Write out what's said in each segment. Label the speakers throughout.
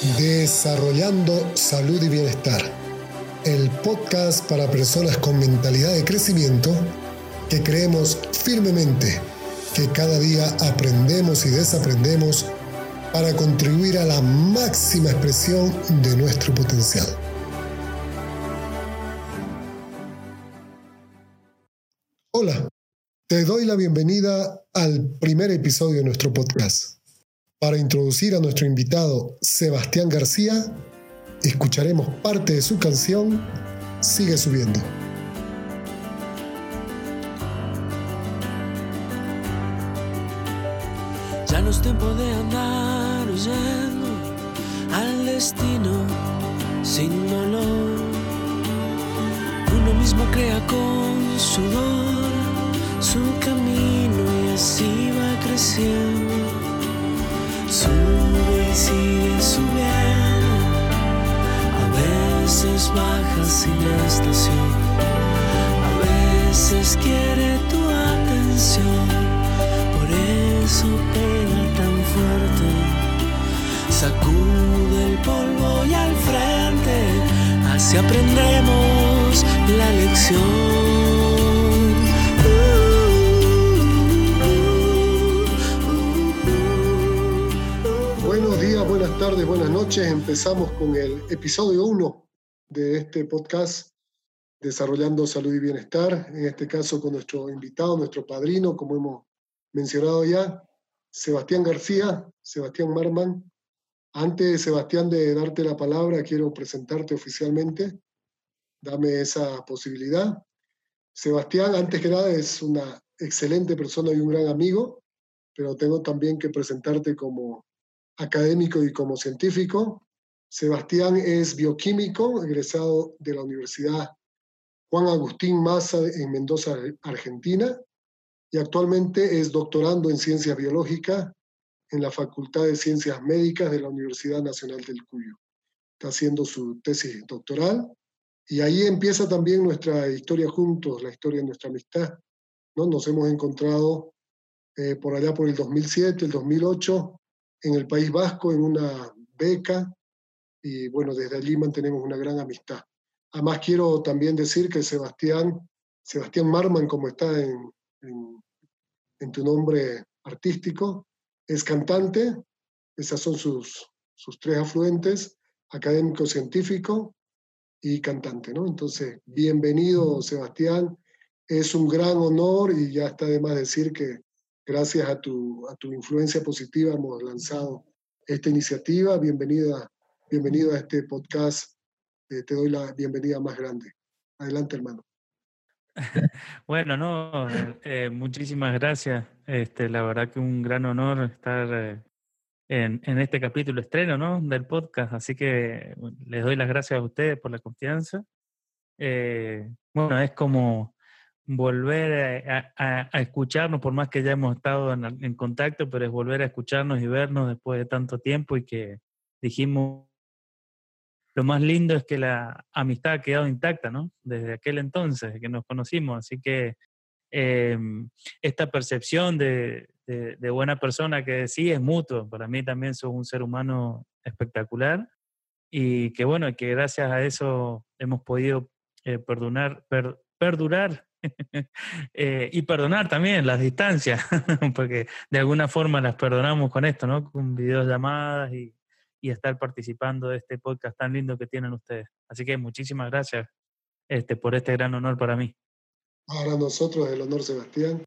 Speaker 1: Desarrollando Salud y Bienestar, el podcast para personas con mentalidad de crecimiento que creemos firmemente que cada día aprendemos y desaprendemos para contribuir a la máxima expresión de nuestro potencial. Hola, te doy la bienvenida al primer episodio de nuestro podcast. Para introducir a nuestro invitado Sebastián García, escucharemos parte de su canción Sigue subiendo.
Speaker 2: Ya no es tiempo de andar huyendo al destino sin dolor. Uno mismo crea con sudor su camino y así va creciendo. Sigue subiendo. A veces baja sin estación. A veces quiere tu atención. Por eso pega tan fuerte. Sacude el polvo y al frente. Así aprendemos la lección.
Speaker 1: Buenas tardes, buenas noches. Empezamos con el episodio 1 de este podcast Desarrollando Salud y Bienestar, en este caso con nuestro invitado, nuestro padrino, como hemos mencionado ya, Sebastián García, Sebastián Marman. Antes, Sebastián, de darte la palabra, quiero presentarte oficialmente. Dame esa posibilidad. Sebastián, antes que nada, es una excelente persona y un gran amigo, pero tengo también que presentarte como académico y como científico. Sebastián es bioquímico, egresado de la Universidad Juan Agustín Maza en Mendoza, Argentina, y actualmente es doctorando en ciencias biológicas en la Facultad de Ciencias Médicas de la Universidad Nacional del Cuyo. Está haciendo su tesis doctoral y ahí empieza también nuestra historia juntos, la historia de nuestra amistad. ¿no? Nos hemos encontrado eh, por allá por el 2007, el 2008, en el País Vasco en una beca y bueno, desde allí mantenemos una gran amistad. Además quiero también decir que Sebastián, Sebastián Marman, como está en, en, en tu nombre artístico, es cantante, esas son sus, sus tres afluentes, académico científico y cantante, ¿no? Entonces, bienvenido Sebastián, es un gran honor y ya está de más decir que gracias a tu, a tu influencia positiva hemos lanzado esta iniciativa. Bienvenida, bienvenido a este podcast. Eh, te doy la bienvenida más grande. Adelante, hermano.
Speaker 3: Bueno, no, eh, muchísimas gracias. Este, la verdad que un gran honor estar eh, en, en, este capítulo estreno ¿no? del podcast, así que les doy las gracias a ustedes por la confianza. Bueno, es como volver a, a, a, escucharnos, por más que ya hemos estado en, en, contacto, pero es volver a escucharnos y vernos después de tanto tiempo y que dijimos, lo más lindo es que la amistad ha quedado intacta, ¿no? Desde aquel entonces que nos conocimos, así que eh, esta percepción de, de, de, buena persona que sí es mutuo, para mí también sos un ser humano espectacular y que bueno, que gracias a eso hemos podido eh, perdonar, per, perdurar eh, y perdonar también las distancias, porque de alguna forma las perdonamos con esto, ¿no? Con videollamadas y, y, estar participando de este podcast tan lindo que tienen ustedes. Así que muchísimas gracias este, por este gran honor para mí.
Speaker 1: Para nosotros el honor, Sebastián.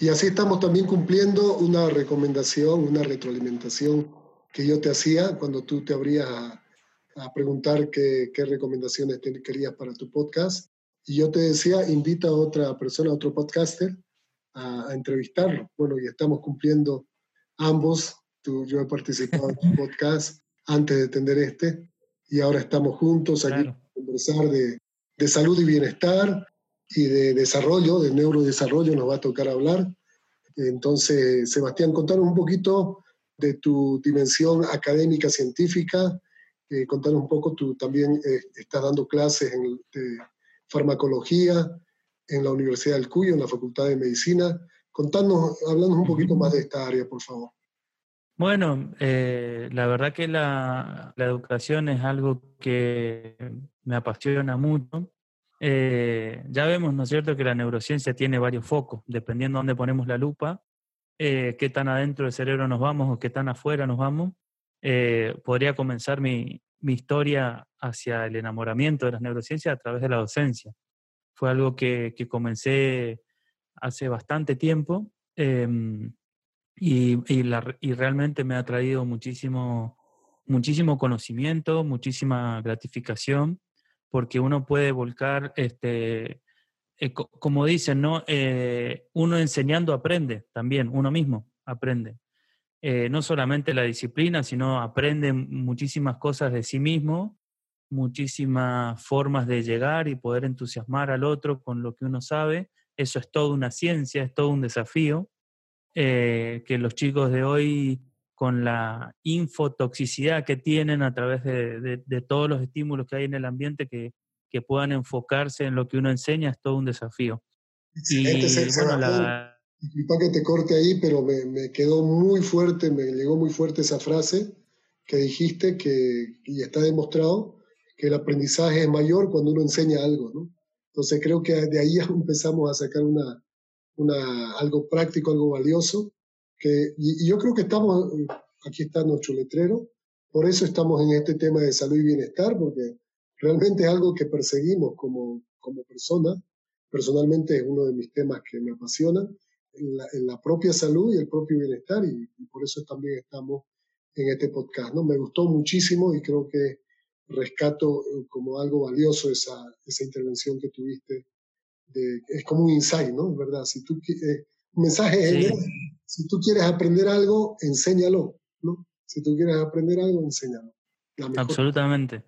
Speaker 1: Y así estamos también cumpliendo una recomendación, una retroalimentación que yo te hacía cuando tú te abrías a, a preguntar qué, qué recomendaciones te querías para tu podcast. Y yo te decía, invita a otra persona, a otro podcaster, a, a entrevistarlo. Bueno, y estamos cumpliendo ambos. Tú, yo he participado en tu podcast antes de tener este, y ahora estamos juntos aquí claro. a conversar de, de salud y bienestar y de desarrollo, de neurodesarrollo nos va a tocar hablar. Entonces, Sebastián, contanos un poquito de tu dimensión académica científica, eh, contanos un poco, tú también eh, estás dando clases en, de farmacología en la Universidad del Cuyo, en la Facultad de Medicina. Contanos, hablanos un poquito más de esta área, por favor.
Speaker 3: Bueno, eh, la verdad que la, educación es algo que me apasiona mucho. Eh, ya vemos, ¿no es cierto?, que la neurociencia tiene varios focos, dependiendo de dónde ponemos la lupa, eh, qué tan adentro del cerebro nos vamos o qué tan afuera nos vamos. podría comenzar mi, historia hacia el enamoramiento de las neurociencias a través de la docencia. Fue algo que, que comencé hace bastante tiempo. Em, y, y, realmente me ha traído muchísimo, muchísimo conocimiento, muchísima gratificación, porque uno puede volcar, este, eh, como dicen, ¿no? Eh, uno enseñando aprende también, uno mismo aprende. Eh, no solamente la disciplina, sino aprende muchísimas cosas de sí mismo, muchísimas formas de llegar y poder entusiasmar al otro con lo que uno sabe. Eso es toda una ciencia, es todo un desafío. Eh, que los chicos de hoy, con la infotoxicidad que tienen a través de, todos los estímulos que hay en el ambiente, que, que, puedan enfocarse en lo que uno enseña, es todo un desafío.
Speaker 1: y, bueno, la... Disculpa que te corte ahí, pero me, me, quedó muy fuerte, me llegó muy fuerte esa frase que dijiste, que, y está demostrado, que el aprendizaje es mayor cuando uno enseña algo, ¿no? Entonces creo que de ahí empezamos a sacar una, una, algo práctico, algo valioso. Que, y, yo creo que estamos, aquí está nuestro letrero, por eso estamos en este tema de salud y bienestar, porque realmente es algo que perseguimos como, como persona. Personalmente es uno de mis temas que me apasiona, en la, propia salud y el propio bienestar, y, por eso también estamos en este podcast. ¿no? Me gustó muchísimo y creo que rescato eh, como algo valioso esa, esa intervención que tuviste es como un insight, ¿no? Es verdad, si tú, eh, un mensaje si tú quieres aprender algo, enséñalo, ¿no? Si tú quieres aprender algo, enséñalo.
Speaker 3: Absolutamente.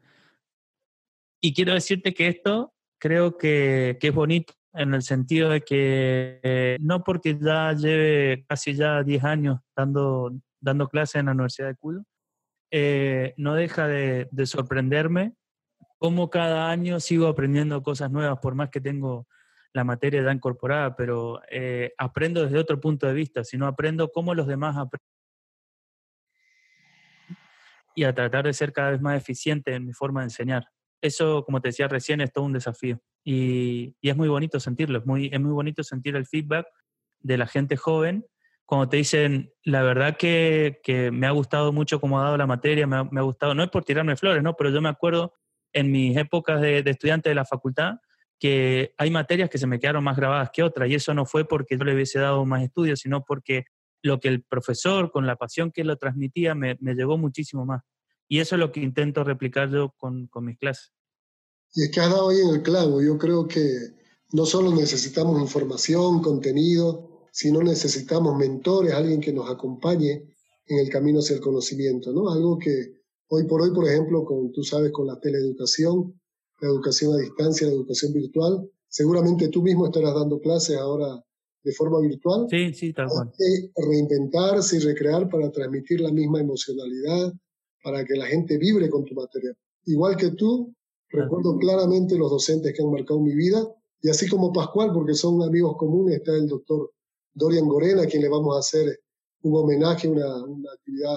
Speaker 3: Y quiero decirte que esto creo que, que, es bonito en el sentido de que eh, no porque ya lleve casi ya 10 años dando, dando clases en la Universidad de Cuyo, eh, no deja de, de sorprenderme cómo cada año sigo aprendiendo cosas nuevas, por más que tengo la materia ya incorporada, pero eh, aprendo desde otro punto de vista, sino aprendo cómo los demás aprenden y a tratar de ser cada vez más eficiente en mi forma de enseñar. Eso, como te decía recién, es todo un desafío y, es muy bonito sentirlo, es muy, es muy bonito sentir el feedback de la gente joven cuando te dicen, la verdad que, me ha gustado mucho cómo ha dado la materia, me ha, gustado, no es por tirarme flores, ¿no? Pero yo me acuerdo en mis épocas de, de estudiante de la facultad, que hay materias que se me quedaron más grabadas que otras y eso no fue porque yo le hubiese dado más estudios, sino porque lo que el profesor, con la pasión que lo transmitía, me, me llegó muchísimo más. Y eso es lo que intento replicar yo con, con mis clases.
Speaker 1: Y es que has dado ahí en el clavo. Yo creo que no solo necesitamos información, contenido, sino necesitamos mentores, alguien que nos acompañe en el camino hacia el conocimiento, ¿no? Algo que hoy por hoy, por ejemplo, con, tú sabes, con la teleeducación, la educación a distancia, la educación virtual. Seguramente tú mismo estarás dando clases ahora de forma virtual.
Speaker 3: Sí, sí, tal cual.
Speaker 1: Hay que reinventarse y recrear para transmitir la misma emocionalidad, para que la gente vibre con tu material. Igual que tú, recuerdo claramente los docentes que han marcado mi vida, y así como Pascual, porque son amigos comunes, está el doctor Dorian Gorena, a quien le vamos a hacer un homenaje, una, una actividad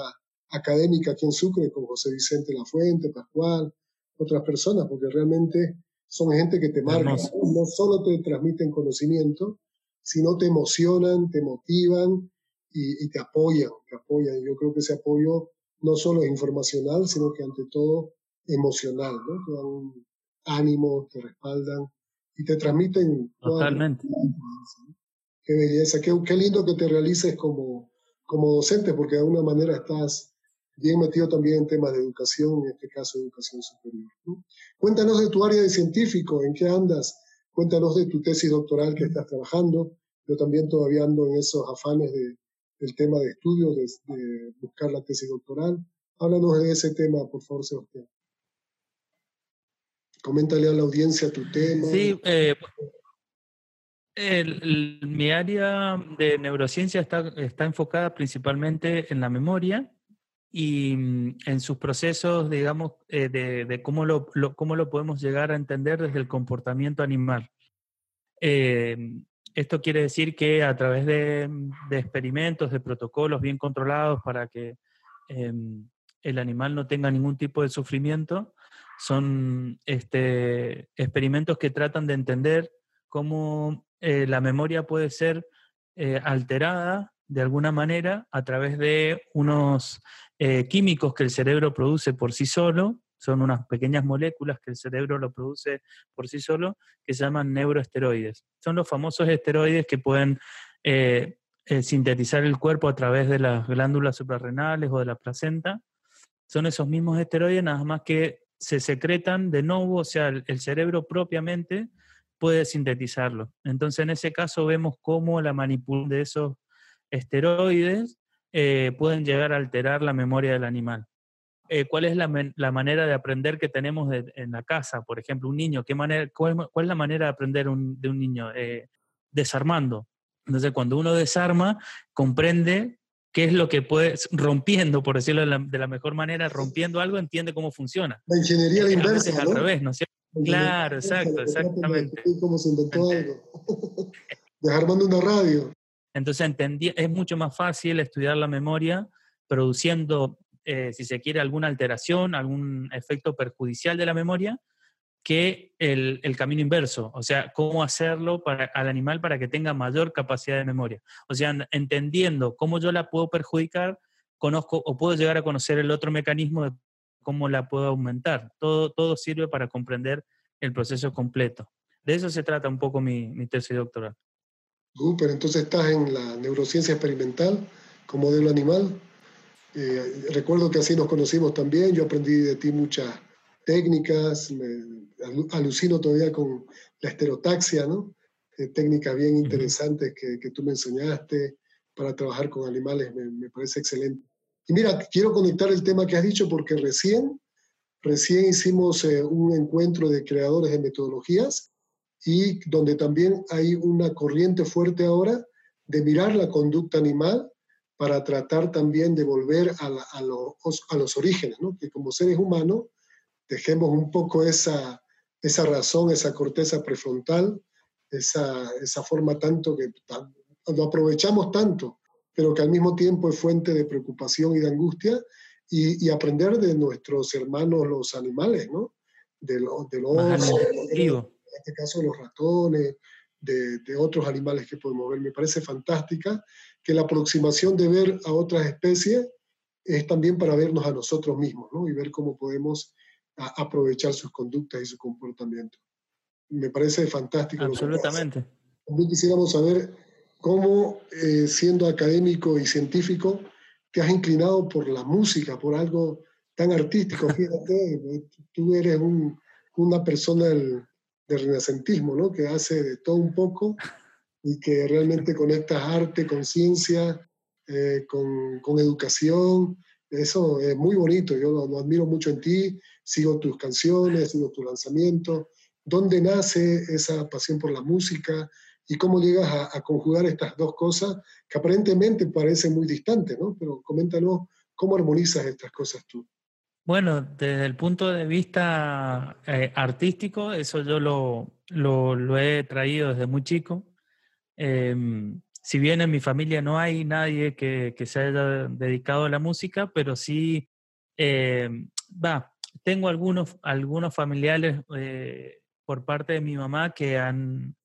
Speaker 1: académica aquí en Sucre con José Vicente Lafuente, Pascual, otras personas, porque realmente son gente que te marcan, no solo te transmiten conocimiento, sino te emocionan, te motivan y, te apoyan, te apoyan. Yo creo que ese apoyo no solo es informacional, sino que ante todo emocional, ¿no? Te dan ánimo, te respaldan y te transmiten.
Speaker 3: Totalmente.
Speaker 1: Qué belleza, qué, qué, lindo que te realices como, como docente, porque de alguna manera estás bien metido también en temas de educación, en este caso educación superior. Cuéntanos de tu área de científico, en qué andas, cuéntanos de tu tesis doctoral que estás trabajando. Yo también todavía ando en esos afanes de, del tema de estudio, de, buscar la tesis doctoral. Háblanos de ese tema, por favor, Sebastián. Coméntale a la audiencia tu tema.
Speaker 3: Sí, eh, mi área de neurociencia está, está enfocada principalmente en la memoria y mm, en sus procesos, digamos, eh, de, cómo, lo, cómo lo podemos llegar a entender desde el comportamiento animal. Eh, esto quiere decir que a través de, experimentos, de protocolos bien controlados para que em, el animal no tenga ningún tipo de sufrimiento, son este, experimentos que tratan de entender cómo eh, la memoria puede ser eh, alterada de alguna manera a través de unos eh, químicos que el cerebro produce por sí solo, son unas pequeñas moléculas que el cerebro lo produce por sí solo, que se llaman neuroesteroides. Son los famosos esteroides que pueden sintetizar el cuerpo a través de las glándulas suprarrenales o de la placenta. Son esos mismos esteroides, nada más que se secretan de nuevo, o sea, el, cerebro propiamente puede sintetizarlo. Entonces, en ese caso vemos cómo la manipulación de esos esteroides eh, pueden llegar a alterar la memoria del animal. Eh, ¿Cuál es la, manera de aprender que tenemos en la casa? Por ejemplo, un niño, ¿qué manera, cuál, es la manera de aprender de un niño? Eh, desarmando. Entonces, cuando uno desarma, comprende qué es lo que puede, rompiendo, por decirlo de la, mejor manera, rompiendo algo, entiende cómo funciona.
Speaker 1: La ingeniería de inversa.
Speaker 3: Es al revés, ¿no es cierto? Claro, exacto, exactamente.
Speaker 1: Cómo se inventó algo. Desarmando una radio.
Speaker 3: Entonces entendí, es mucho más fácil estudiar la memoria produciendo, eh, si se quiere, alguna alteración, algún efecto perjudicial de la memoria, que el, camino inverso, o sea, cómo hacerlo para, al animal para que tenga mayor capacidad de memoria. O sea, entendiendo cómo yo la puedo perjudicar, conozco o puedo llegar a conocer el otro mecanismo de cómo la puedo aumentar. Todo, todo sirve para comprender el proceso completo. De eso se trata un poco mi, mi tesis doctoral.
Speaker 1: pero entonces estás en la neurociencia experimental como modelo animal. Eh, recuerdo que así nos conocimos también, yo aprendí de ti muchas técnicas, me alucino todavía con la esterotaxia, ¿no? Eh, técnicas bien interesantes que, que, tú me enseñaste para trabajar con animales, me, me, parece excelente. Y mira, quiero conectar el tema que has dicho porque recién, recién hicimos eh, un encuentro de creadores de metodologías y donde también hay una corriente fuerte ahora de mirar la conducta animal para tratar también de volver a, a, los, a los orígenes, ¿no? que como seres humanos dejemos un poco esa, esa razón, esa corteza prefrontal, esa, esa forma tanto que lo aprovechamos tanto, pero que al mismo tiempo es fuente de preocupación y de angustia, y, aprender de nuestros hermanos los animales, ¿no? De, los de los en este caso los ratones, de, de, otros animales que podemos ver. Me parece fantástica que la aproximación de ver a otras especies es también para vernos a nosotros mismos, ¿no? Y ver cómo podemos aprovechar sus conductas y su comportamiento. Me parece fantástico.
Speaker 3: Absolutamente.
Speaker 1: También quisiéramos saber cómo, eh, siendo académico y científico, te has inclinado por la música, por algo tan artístico. Fíjate, tú eres una persona del, renacentismo, ¿no? Que hace de todo un poco y que realmente conectas arte con ciencia, eh, con, con, educación. Eso es muy bonito, yo lo admiro mucho en ti sigo tus canciones, sigo tu lanzamiento. ¿Dónde nace esa pasión por la música y cómo llegas a, conjugar estas dos cosas que aparentemente parecen muy distantes, ¿no? Pero coméntanos cómo armonizas estas cosas tú.
Speaker 3: Bueno, desde el punto de vista eh, artístico, eso yo lo, lo, he traído desde muy chico. Em, si bien en mi familia no hay nadie que, que se haya dedicado a la música, pero sí, em, va, tengo algunos, algunos familiares eh, por parte de mi mamá que han,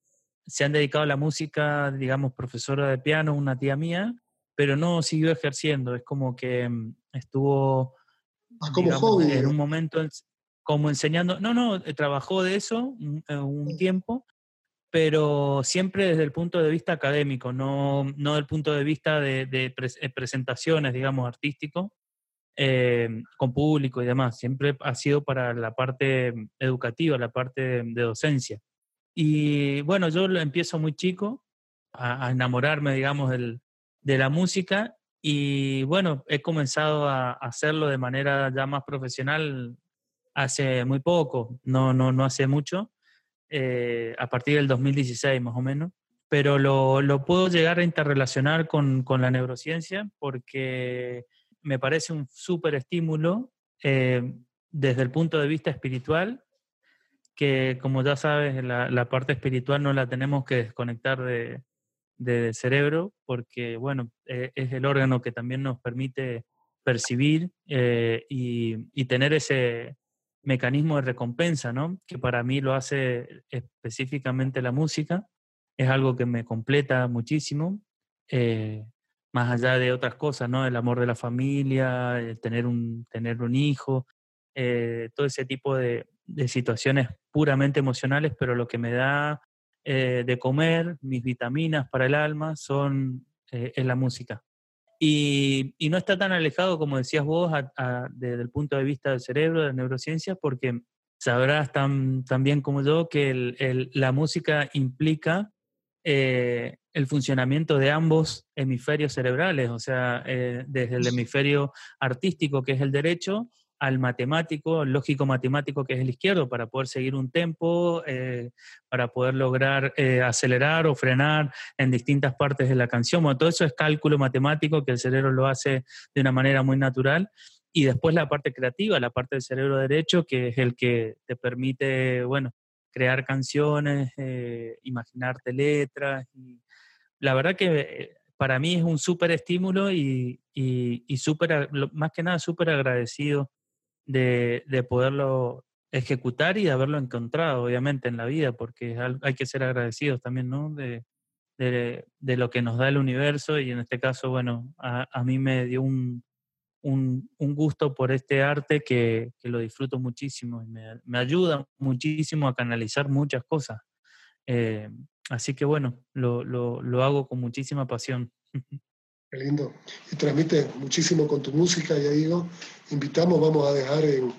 Speaker 3: se han dedicado a la música, digamos, profesora de piano, una tía mía, pero no siguió ejerciendo. Es como que mm, estuvo
Speaker 1: ah,
Speaker 3: en un momento como enseñando. No, no, eh, trabajó de eso un, un tiempo, pero siempre desde el punto de vista académico, no, no del punto de vista de, de eh, presentaciones, digamos, artístico. Eh, con público y demás. Siempre ha sido para la parte educativa, la parte de docencia. Y bueno, yo empiezo muy chico a, enamorarme, digamos, del, de la música y bueno, he comenzado a, hacerlo de manera ya más profesional hace muy poco, no, no, no hace mucho, eh, a partir del 2016 más o menos pero lo, lo, puedo llegar a interrelacionar con, con, la neurociencia porque me parece un súper estímulo eh, desde el punto de vista espiritual que como ya sabes, la, parte espiritual no la tenemos que desconectar de, del cerebro, porque bueno, eh, es el órgano que también nos permite percibir eh, y, tener ese mecanismo de recompensa, ¿no? Que para mí lo hace específicamente la música, es algo que me completa muchísimo, más allá de otras cosas, ¿no? El amor de la familia, tener, un, tener un hijo, todo ese tipo de, de situaciones puramente emocionales, pero lo que me da eh, de comer, mis vitaminas para el alma, son eh, en la música. Y, no está tan alejado, como decías vos, desde el punto de vista del cerebro, de la neurociencia, porque sabrás tan, bien como yo que la música implica eh, el funcionamiento de ambos hemisferios cerebrales, o sea, desde el hemisferio artístico, que es el derecho, al matemático, al lógico matemático que es el izquierdo, para poder seguir un tempo, eh, para poder lograr eh, acelerar o frenar en distintas partes de la canción. Bueno, todo eso es cálculo matemático que el cerebro lo hace de una manera muy natural. Y después la parte creativa, la parte del cerebro derecho, que es el que te permite, bueno, crear canciones, eh, imaginarte letras. Y la verdad que para mí es un súper estímulo y, y, y super, más que nada súper agradecido de, poderlo ejecutar y de haberlo encontrado, obviamente, en la vida, porque hay que ser agradecidos también, ¿no? De, de, lo que nos da el universo y en este caso, bueno, a, mí me dio un, un, gusto por este arte que, que lo disfruto muchísimo y me, me, ayuda muchísimo a canalizar muchas cosas. Eh, así que bueno, lo, lo, lo hago con muchísima pasión.
Speaker 1: Qué lindo. Y transmite muchísimo con tu música, ya digo. Invitamos, vamos a dejar en,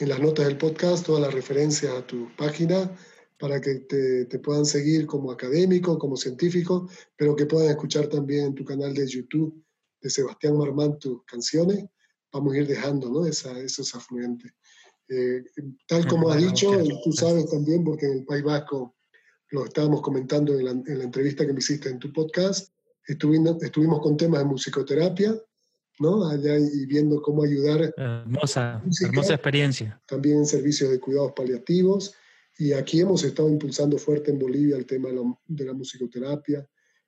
Speaker 1: en las notas del podcast todas las referencias a tu página para que te, te, puedan seguir como académico, como científico, pero que puedan escuchar también en tu canal de YouTube de Sebastián Marmán tus canciones. Vamos a ir dejando ¿no? Esa, esos afluentes. Eh, tal como has dicho, tú sabes también, porque en el País Vasco lo estábamos comentando en la, en la entrevista que me hiciste en tu podcast, Estuvimos, estuvimos con temas de musicoterapia, ¿no? Allá y viendo cómo ayudar.
Speaker 3: Hermosa, hermosa experiencia.
Speaker 1: También en servicios de cuidados paliativos. Y aquí hemos estado impulsando fuerte en Bolivia el tema de la, de la musicoterapia.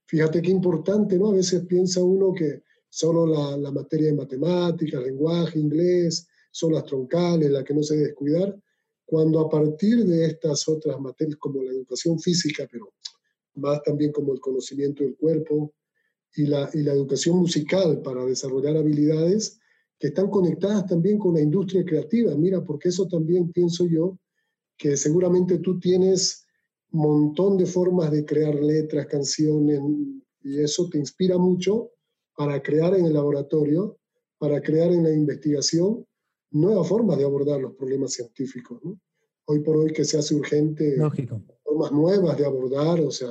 Speaker 1: Fíjate qué importante, ¿no? A veces piensa uno que solo la, la, materia de matemáticas, lenguaje, inglés, son las troncales, las que no se debe descuidar, cuando a partir de estas otras materias como la educación física, pero más también como el conocimiento del cuerpo, y la, y la educación musical para desarrollar habilidades que están conectadas también con la industria creativa. Mira, porque eso también pienso yo, que seguramente tú tienes montón de formas de crear letras, canciones, y eso te inspira mucho para crear en el laboratorio, para crear en la investigación nuevas formas de abordar los problemas científicos. ¿no? Hoy por hoy que se hace urgente
Speaker 3: Lógico.
Speaker 1: formas nuevas de abordar, o sea,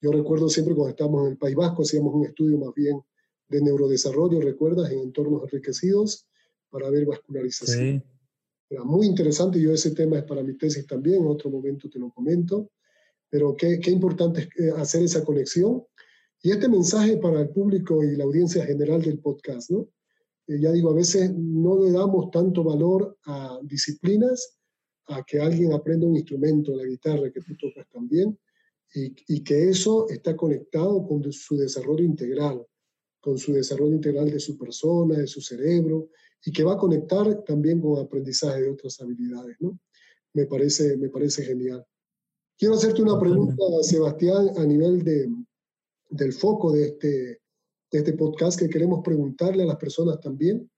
Speaker 1: yo recuerdo siempre cuando estábamos en el País Vasco, hacíamos un estudio más bien de neurodesarrollo, ¿recuerdas? En entornos enriquecidos para ver vascularización. Era muy interesante, yo ese tema es para mi tesis también, en otro momento te lo comento, pero qué, qué importante es eh, hacer esa conexión. Y este mensaje para el público y la audiencia general del podcast, ¿no? Eh, ya digo, a veces no le damos tanto valor a disciplinas, a que alguien aprenda un instrumento, la guitarra que tú tocas también, y, que eso está conectado con su desarrollo integral, con su desarrollo integral de su persona, de su cerebro, y que va a conectar también con aprendizaje de otras habilidades, ¿no? Me parece, me parece genial. Quiero hacerte una pregunta, Sebastián, a nivel de, del foco de este, este podcast, que queremos preguntarle a las personas también,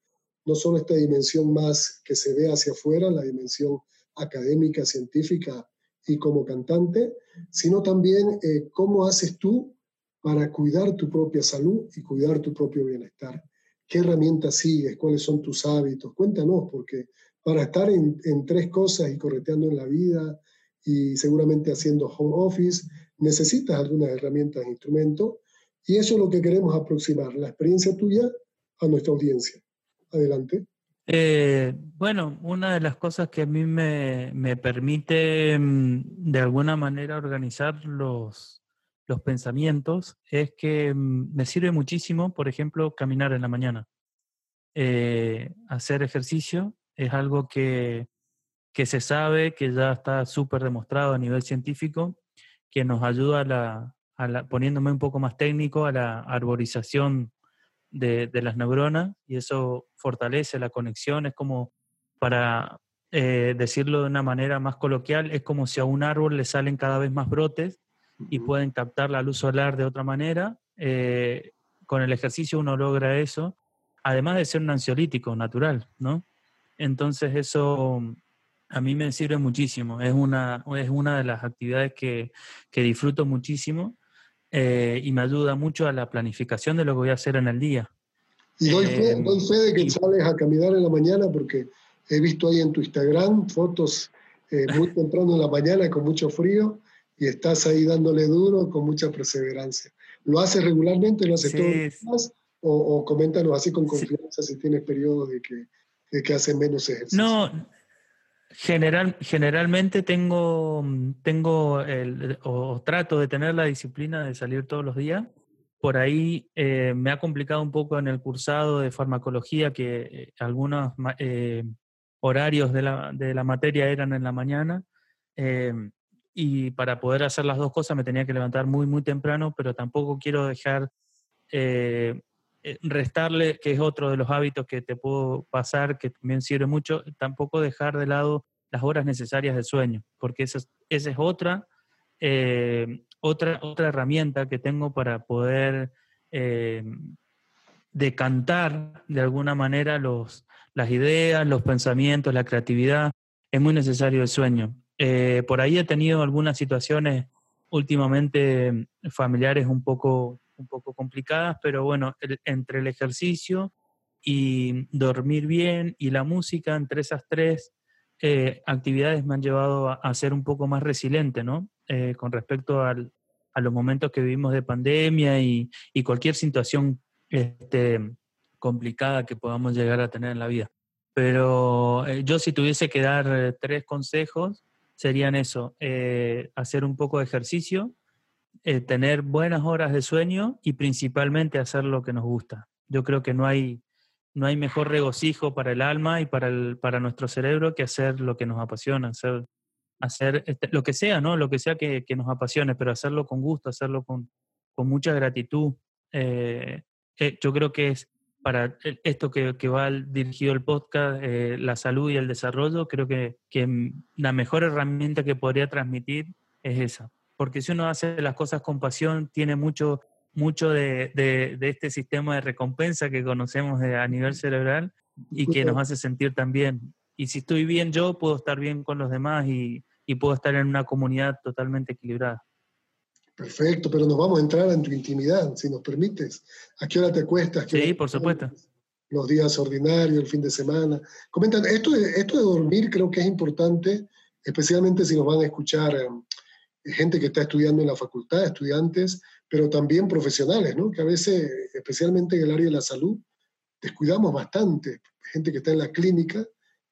Speaker 1: no solo esta dimensión más que se ve hacia afuera, la dimensión académica, científica, y como cantante, sino también eh, cómo haces tú para cuidar tu propia salud y cuidar tu propio bienestar. ¿Qué herramientas sigues? ¿Cuáles son tus hábitos? Cuéntanos, porque para estar en, tres cosas y correteando en la vida y seguramente haciendo home office, necesitas algunas herramientas instrumentos y eso es lo que queremos aproximar, la experiencia tuya a nuestra audiencia. Adelante.
Speaker 3: Eh, bueno, una de las cosas que a mí me, me permite mm, de alguna manera organizar los, los pensamientos es que mm, me sirve muchísimo, por ejemplo, caminar en la mañana. Eh, hacer ejercicio es algo que, que se sabe, que ya está súper demostrado a nivel científico, que nos ayuda a la, a la, poniéndome un poco más técnico, a la arborización de, de, las neuronas y eso fortalece la conexión. Es como, para eh, decirlo de una manera más coloquial, es como si a un árbol le salen cada vez más brotes y pueden captar la luz solar de otra manera. Eh, con el ejercicio uno logra eso, además de ser un ansiolítico natural, ¿no? Entonces eso a mí me sirve muchísimo, es una, es una de las actividades que, que disfruto muchísimo eh, y me ayuda mucho a la planificación de lo que voy a hacer en el día.
Speaker 1: Y doy fe, eh, doy fe de que sales a caminar en la mañana porque he visto ahí en tu Instagram fotos eh, muy temprano en la mañana con mucho frío y estás ahí dándole duro con mucha perseverancia. ¿Lo haces regularmente? ¿Lo haces todos los días? O, o, coméntanos así con confianza si tienes periodos de que, de que haces menos ejercicio.
Speaker 3: No, general, generalmente tengo, tengo el, o trato de tener la disciplina de salir todos los días. Por ahí eh, me ha complicado un poco en el cursado de farmacología que eh, algunos eh, horarios de la, de la, materia eran en la mañana. Y para poder hacer las dos cosas me tenía que levantar muy, muy temprano, pero tampoco quiero dejar restarle, que es otro de los hábitos que te puedo pasar, que también sirve mucho, tampoco dejar de lado las horas necesarias de sueño, porque esa es, esa es otra, eh, otra, otra herramienta que tengo para poder eh, decantar de alguna manera los, las ideas, los pensamientos, la creatividad. Es muy necesario el sueño. Eh, por ahí he tenido algunas situaciones últimamente familiares un poco, un poco complicadas, pero bueno, entre el ejercicio y dormir bien y la música, entre esas tres eh, actividades me han llevado a, ser un poco más resiliente, ¿no? Eh, con respecto al, a los momentos que vivimos de pandemia y, y cualquier situación este, complicada que podamos llegar a tener en la vida. Pero eh, yo si tuviese que dar tres consejos, serían eso, hacer un poco de ejercicio, eh, tener buenas horas de sueño y principalmente hacer lo que nos gusta. Yo creo que no hay, no hay mejor regocijo para el alma y para, el, para nuestro cerebro que hacer lo que nos apasiona, hacer, hacer este, lo que sea, ¿no? Lo que sea que, que, nos apasione, pero hacerlo con gusto, hacerlo con, con mucha gratitud. Eh, eh, yo creo que es para esto que, que va dirigido el podcast, eh, la salud y el desarrollo, creo que, que, la mejor herramienta que podría transmitir es esa. Porque si uno hace las cosas con pasión, tiene mucho, mucho de, de, de este sistema de recompensa que conocemos de, a nivel cerebral y que nos hace sentir tan bien. Y si estoy bien yo, puedo estar bien con los demás y, y puedo estar en una comunidad totalmente equilibrada.
Speaker 1: Perfecto, pero nos vamos a entrar en tu intimidad, si nos permites. ¿A qué hora te acuestas?
Speaker 3: Sí, por supuesto.
Speaker 1: Los días ordinarios, el fin de semana. Comentan, esto de, esto de dormir creo que es importante, especialmente si nos van a escuchar eh, gente que está estudiando en la facultad, estudiantes, pero también profesionales, ¿no? Que a veces, especialmente en el área de la salud, descuidamos bastante. Gente que está en la clínica,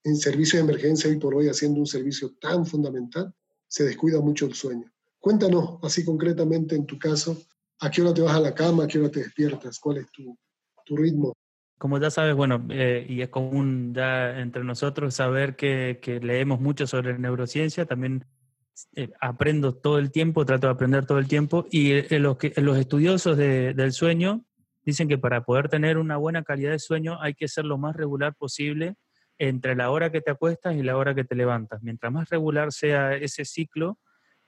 Speaker 1: en servicio de emergencia y por hoy haciendo un servicio tan fundamental, se descuida mucho el sueño. Cuéntanos así concretamente en tu caso, ¿a qué hora te vas a la cama? ¿A qué hora te despiertas? ¿Cuál es tu, ritmo?
Speaker 3: Como ya sabes, bueno, eh, y es común ya entre nosotros saber que leemos mucho sobre neurociencia, también eh, aprendo todo el tiempo, trato de aprender todo el tiempo, y eh, los, que, los estudiosos de, del sueño dicen que para poder tener una buena calidad de sueño hay que ser lo más regular posible entre la hora que te acuestas y la hora que te levantas. Mientras más regular sea ese ciclo,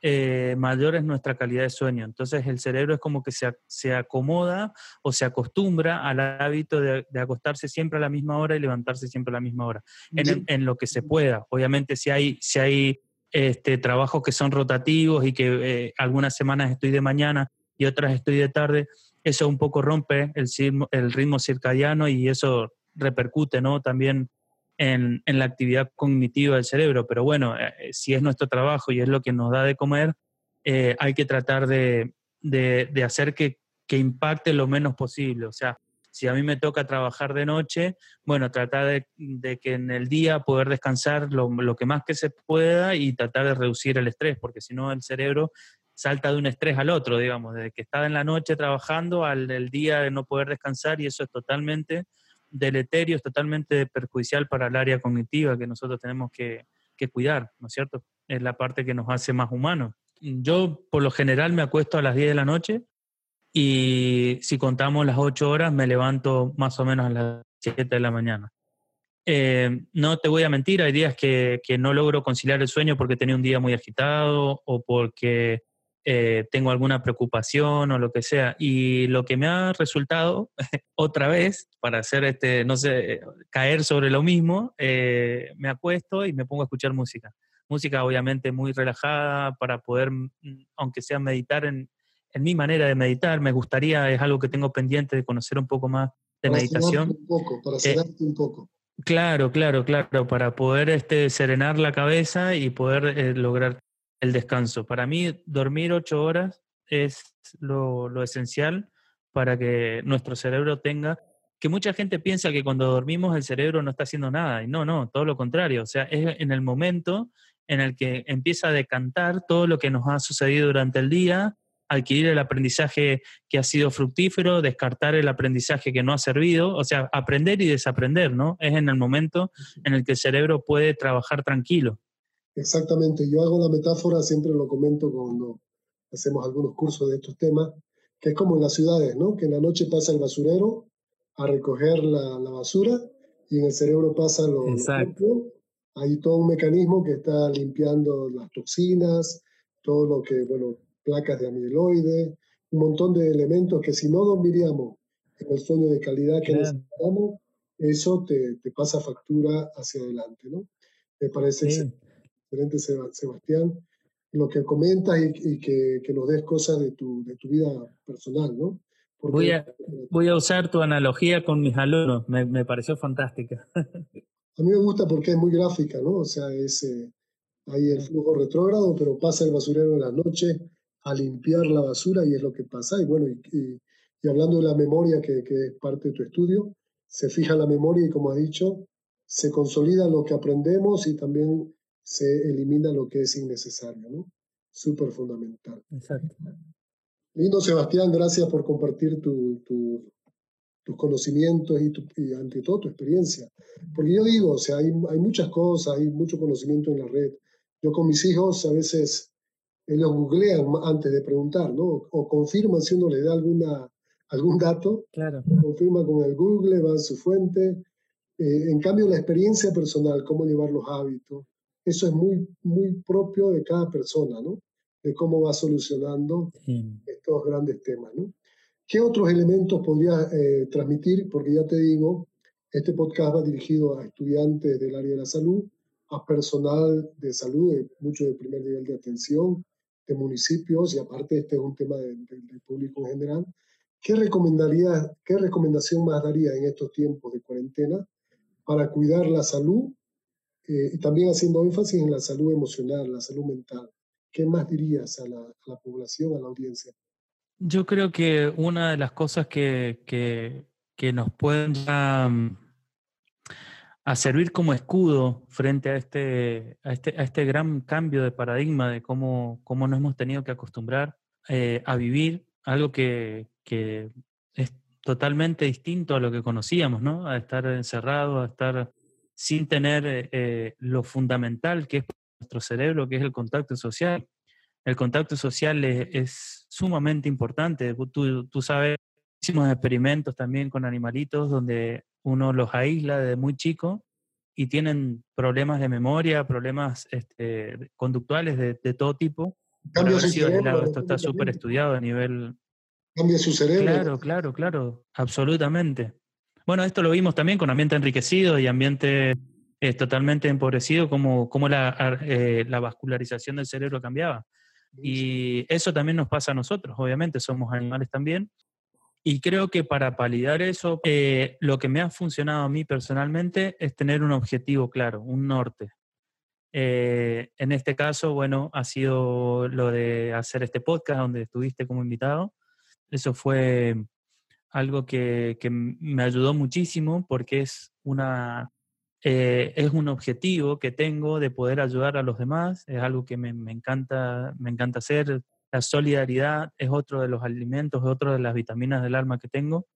Speaker 3: eh, mayor es nuestra calidad de sueño. Entonces el cerebro es como que se, se acomoda o se acostumbra al hábito de, de, acostarse siempre a la misma hora y levantarse siempre a la misma hora, en, en lo que se pueda. Obviamente si hay, si hay este, trabajos que son rotativos y que eh, algunas semanas estoy de mañana y otras estoy de tarde, eso un poco rompe el, ritmo circadiano y eso repercute ¿no? también en, la actividad cognitiva del cerebro. Pero bueno, eh, si es nuestro trabajo y es lo que nos da de comer, eh, hay que tratar de hacer que, que, impacte lo menos posible. O sea, si a mí me toca trabajar de noche, bueno, tratar de, que en el día poder descansar lo, que más que se pueda y tratar de reducir el estrés, porque si no el cerebro salta de un estrés al otro, digamos, desde que está en la noche trabajando al día de no poder descansar y eso es totalmente deleterio, es totalmente perjudicial para el área cognitiva que nosotros tenemos que, que cuidar, ¿no es cierto? Es la parte que nos hace más humanos. Yo por lo general me acuesto a las 10 de la noche y si contamos las 8 horas me levanto más o menos a las 7 de la mañana. Eh, no te voy a mentir, hay días que, que, no logro conciliar el sueño porque tenía un día muy agitado o porque eh, tengo alguna preocupación o lo que sea. Y lo que me ha resultado, otra vez, para hacer este, no sé, caer sobre lo mismo, eh, me acuesto y me pongo a escuchar música. Música obviamente muy relajada para poder, mm, aunque sea meditar en, en mi manera de meditar, me gustaría, es algo que tengo pendiente de conocer un poco más de meditación.
Speaker 1: Un poco, para eh, un poco.
Speaker 3: Claro, claro, claro, para poder este, serenar la cabeza y poder lograr el descanso. Para mí, dormir ocho horas es lo, esencial para que nuestro cerebro tenga, que mucha gente piensa que cuando dormimos el cerebro no está haciendo nada, y no, no, todo lo contrario, o sea, es en el momento en el que empieza a decantar todo lo que nos ha sucedido durante el día, adquirir el aprendizaje que ha sido fructífero, descartar el aprendizaje que no ha servido, o sea, aprender y desaprender, ¿no? Es en el momento en el que el cerebro puede trabajar tranquilo.
Speaker 1: Exactamente, yo hago la metáfora, siempre lo comento cuando hacemos algunos cursos de estos temas, que es como en las ciudades, ¿no? Que en la noche pasa el basurero a recoger la, la basura y en el cerebro pasa lo, Exacto. Hay todo un mecanismo que está limpiando las toxinas, todo lo que, bueno, placas de amiloide, un montón de elementos que si no dormiríamos en el sueño de calidad que necesitamos, eso te, te, pasa factura hacia adelante, ¿no? Me parece sí excelente Sebastián, lo que comentas y, que, que, nos des cosas de tu, de tu vida personal, ¿no?
Speaker 3: voy, a, voy a usar tu analogía con mis alumnos, me, me pareció fantástica.
Speaker 1: a mí me gusta porque es muy gráfica, ¿no? O sea, es, eh, hay el flujo retrógrado, pero pasa el basurero en la noche a limpiar la basura y es lo que pasa. Y bueno, y, y hablando de la memoria, que, que, es parte de tu estudio, se fija la memoria y como has dicho, se consolida lo que aprendemos y también se elimina lo que es innecesario, ¿no? Súper fundamental.
Speaker 3: Exacto.
Speaker 1: Lindo Sebastián, gracias por compartir tu, tus conocimientos y, tu, ante todo tu experiencia. Porque yo digo, o sea, hay, hay muchas cosas, hay mucho conocimiento en la red. Yo con mis hijos a veces ellos googlean antes de preguntar, ¿no? O confirman si uno le da alguna, algún dato,
Speaker 3: claro.
Speaker 1: confirma con el Google, va a su fuente. Eh, en cambio, la experiencia personal, cómo llevar los hábitos, eso es muy, muy propio de cada persona, ¿no? De cómo va solucionando estos grandes temas, ¿no? ¿Qué otros elementos podría eh, transmitir? Porque ya te digo, este podcast va dirigido a estudiantes del área de la salud, a personal de salud, mucho de primer nivel de atención, de municipios, y aparte este es un tema del público en general. ¿Qué, recomendaría, ¿Qué recomendación más daría en estos tiempos de cuarentena para cuidar la salud eh, y también haciendo énfasis en la salud emocional, la salud mental. ¿Qué más dirías a la, población, a la audiencia?
Speaker 3: Yo creo que una de las cosas que, que, que nos pueden a, a, servir como escudo frente a este, a este, a este gran cambio de paradigma de cómo, cómo nos hemos tenido que acostumbrar eh, a vivir algo que, que es totalmente distinto a lo que conocíamos, ¿no? A estar encerrado, a estar sin tener eh, eh, lo fundamental que es nuestro cerebro, que es el contacto social. El contacto social es, sumamente importante. Tú, tú, sabes, hicimos experimentos también con animalitos donde uno los aísla desde muy chico y tienen problemas de memoria, problemas este, conductuales de, todo tipo.
Speaker 1: Cambia su cerebro,
Speaker 3: esto está súper estudiado a nivel...
Speaker 1: Cambia su cerebro.
Speaker 3: Claro, claro, claro, absolutamente. Bueno, esto lo vimos también con ambiente enriquecido y ambiente eh, totalmente empobrecido, como, como la, eh, la, vascularización del cerebro cambiaba. Y eso también nos pasa a nosotros, obviamente, somos animales también. Y creo que para palidar eso, eh, lo que me ha funcionado a mí personalmente es tener un objetivo claro, un norte. en este caso, bueno, ha sido lo de hacer este podcast donde estuviste como invitado. Eso fue algo que, que me ayudó muchísimo porque es, una, eh, es un objetivo que tengo de poder ayudar a los demás, es algo que me, me, encanta, me encanta hacer. La solidaridad es otro de los alimentos, es otro de las vitaminas del alma que tengo.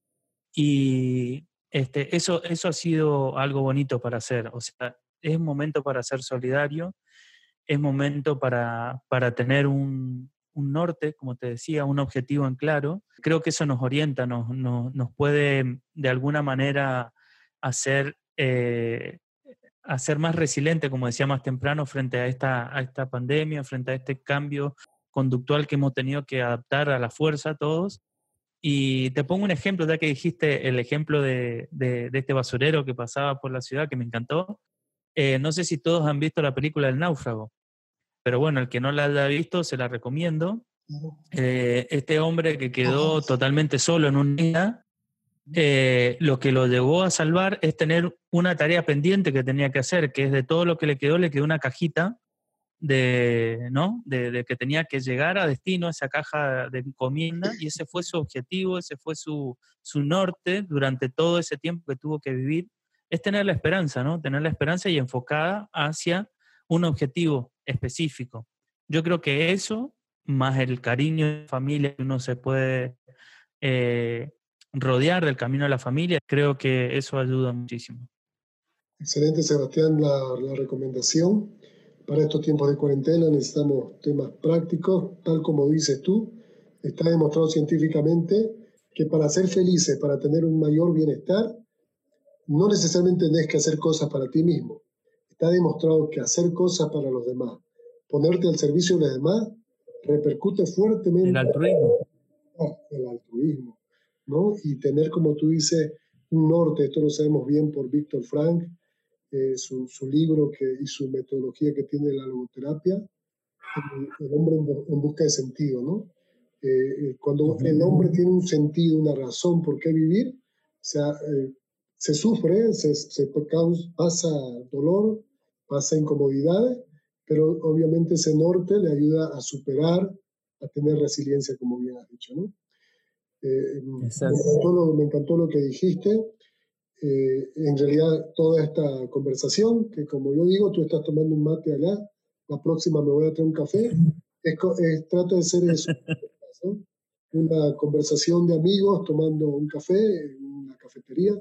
Speaker 3: Y este, eso, eso ha sido algo bonito para hacer. O sea, es momento para ser solidario, es momento para, para tener un, un, norte, como te decía, un objetivo en claro. Creo que eso nos orienta, nos, nos, nos puede de alguna manera hacer, eh, hacer más resiliente, como decía más temprano, frente a esta, a esta pandemia, frente a este cambio conductual que hemos tenido que adaptar a la fuerza todos. Y te pongo un ejemplo, ya que dijiste el ejemplo de, de, este basurero que pasaba por la ciudad, que me encantó. Eh, no sé si todos han visto la película El náufrago, pero bueno, el que no la haya visto, se la recomiendo. Eh, este hombre que quedó totalmente solo en un día, eh, lo que lo llevó a salvar es tener una tarea pendiente que tenía que hacer, que es de todo lo que le quedó, le quedó una cajita de, ¿no? De, que tenía que llegar a destino, esa caja de encomienda, y ese fue su objetivo, ese fue su, su norte durante todo ese tiempo que tuvo que vivir, es tener la esperanza, ¿no? Tener la esperanza y enfocada hacia un objetivo específico. Yo creo que eso, más el cariño de familia que uno se puede eh, rodear del camino de la familia, creo que eso ayuda muchísimo.
Speaker 1: Excelente, Sebastián, la, la recomendación. Para estos tiempos de cuarentena necesitamos temas prácticos, tal como dices tú. Está demostrado científicamente que para ser felices, para tener un mayor bienestar, no necesariamente tenés que hacer cosas para ti mismo. Está demostrado que hacer cosas para los demás, ponerte al servicio de los demás, repercute fuertemente.
Speaker 3: El altruismo.
Speaker 1: El altruismo, ¿no? Y tener, como tú dices, un norte, esto lo sabemos bien por Víctor Frank, eh, su, su, libro que, y su metodología que tiene la logoterapia, el, el hombre en, busca de sentido, ¿no? Eh, eh, cuando el hombre tiene un sentido, una razón por qué vivir, se, se sufre, se, se pasa dolor, pasa incomodidades, pero obviamente ese norte le ayuda a superar, a tener resiliencia, como bien has dicho, ¿no? me, encantó lo, me encantó lo que dijiste. Eh, en realidad toda esta conversación, que como yo digo, tú estás tomando un mate allá, la próxima me voy a traer un café, es, trata de ser eso, una conversación de amigos tomando un café en una cafetería,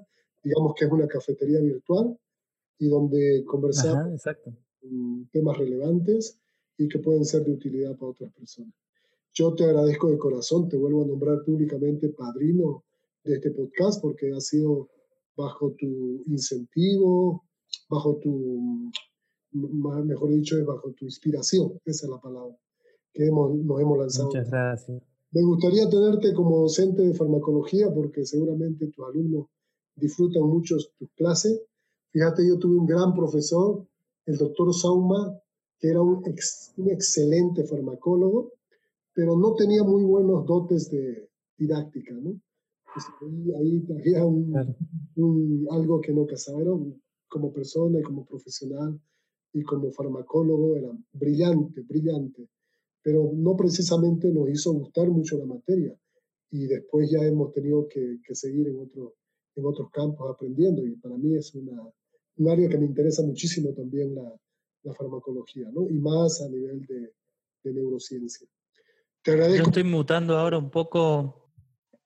Speaker 1: digamos que es una cafetería virtual, y donde conversamos temas relevantes y que pueden ser de utilidad para otras personas. Yo te agradezco de corazón, te vuelvo a nombrar públicamente padrino de este podcast porque ha sido bajo tu incentivo, bajo tu, mejor dicho, bajo tu inspiración, esa es la palabra, que hemos, nos hemos lanzado.
Speaker 3: Muchas gracias.
Speaker 1: Me gustaría tenerte como docente de farmacología porque seguramente tus alumnos disfrutan mucho tus clases. Fíjate, yo tuve un gran profesor, el doctor Sauma, que era un, un excelente farmacólogo, pero no tenía muy buenos dotes de didáctica, ¿no? Pues, ahí, había un, algo que no casaba. como persona y como profesional y como farmacólogo era brillante, brillante, pero no precisamente nos hizo gustar mucho la materia. Y después ya hemos tenido que, que seguir en, otro, en otros campos aprendiendo. Y para mí es una, un área que me interesa muchísimo también la, la farmacología, ¿no? Y más a nivel de, de neurociencia.
Speaker 3: Te agradezco. Yo estoy mutando ahora un poco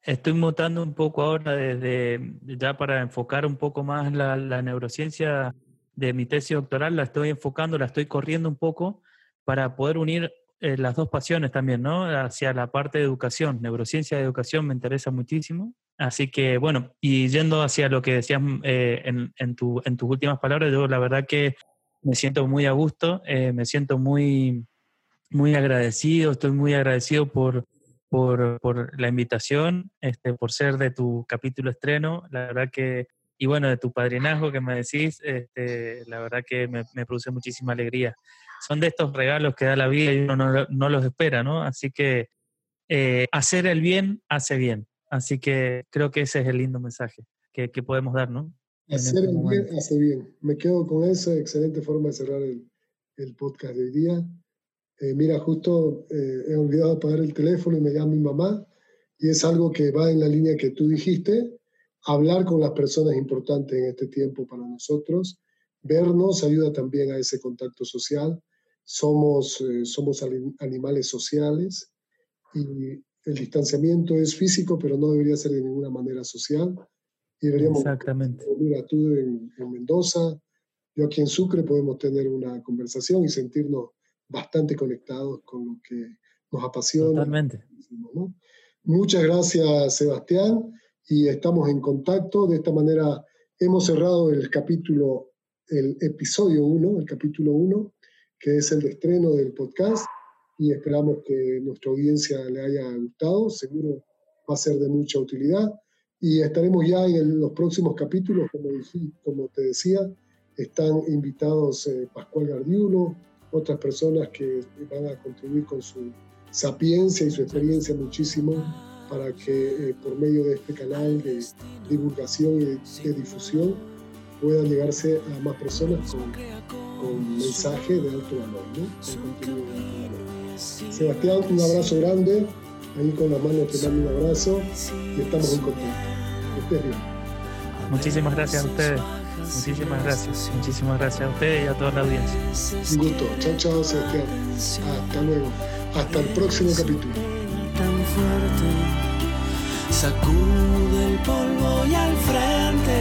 Speaker 3: Estoy mutando un poco ahora desde ya para enfocar un poco más la, neurociencia de mi tesis doctoral, la estoy enfocando, la estoy corriendo un poco para poder unir eh, las dos pasiones también, ¿no? Hacia la parte de educación, neurociencia de educación me interesa muchísimo. Así que, bueno, y yendo hacia lo que decías eh, en, en, tu, en, tus últimas palabras, yo la verdad que me siento muy a gusto, eh, me siento muy, muy agradecido, estoy muy agradecido por, por, por, la invitación, este, por ser de tu capítulo estreno. La verdad que, y bueno, de tu padrinazgo que me decís, este, la verdad que me, me, produce muchísima alegría. Son de estos regalos que da la vida y uno no, no los espera, ¿no? Así que eh, hacer el bien hace bien. Así que creo que ese es el lindo mensaje que, que podemos dar, ¿no?
Speaker 1: Hacer este el bien hace bien. Me quedo con esa excelente forma de cerrar el, el podcast de hoy día. Eh, mira, justo eh, he olvidado apagar el teléfono y me llama mi mamá, y es algo que va en la línea que tú dijiste, hablar con las personas importantes en este tiempo para nosotros, vernos ayuda también a ese contacto social, somos, eh, somos animales sociales y el distanciamiento es físico, pero no debería ser de ninguna manera social. Y deberíamos,
Speaker 3: Exactamente.
Speaker 1: Mira, tú en, en Mendoza, yo aquí en Sucre podemos tener una conversación y sentirnos bastante conectados con lo que nos apasiona.
Speaker 3: Totalmente.
Speaker 1: Muchas gracias, Sebastián, y estamos en contacto. De esta manera hemos cerrado el capítulo, el episodio 1, el capítulo 1, que es el de estreno del podcast, y esperamos que nuestra audiencia le haya gustado. Seguro va a ser de mucha utilidad. Y estaremos ya en los próximos capítulos, como, como te decía, están invitados eh, Pascual Gardiulo, otras personas que van a contribuir con su sapiencia y su experiencia muchísimo para que eh, por medio de este canal de divulgación y de, difusión puedan llegarse a más personas con, con mensaje de alto valor, ¿no? con contenido de alto valor. Sebastián, un abrazo grande, ahí con la mano te mando un abrazo y estamos en contacto. Que estés bien.
Speaker 3: Muchísimas gracias a ustedes. Muchísimas gracias. Muchísimas gracias a ustedes y a toda la audiencia.
Speaker 1: Un gusto. Chao, chao, Sebastián. Hasta luego. Hasta el próximo capítulo.
Speaker 2: Tan fuerte, sacude el polvo y al frente,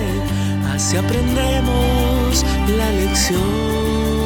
Speaker 2: así aprendemos la lección.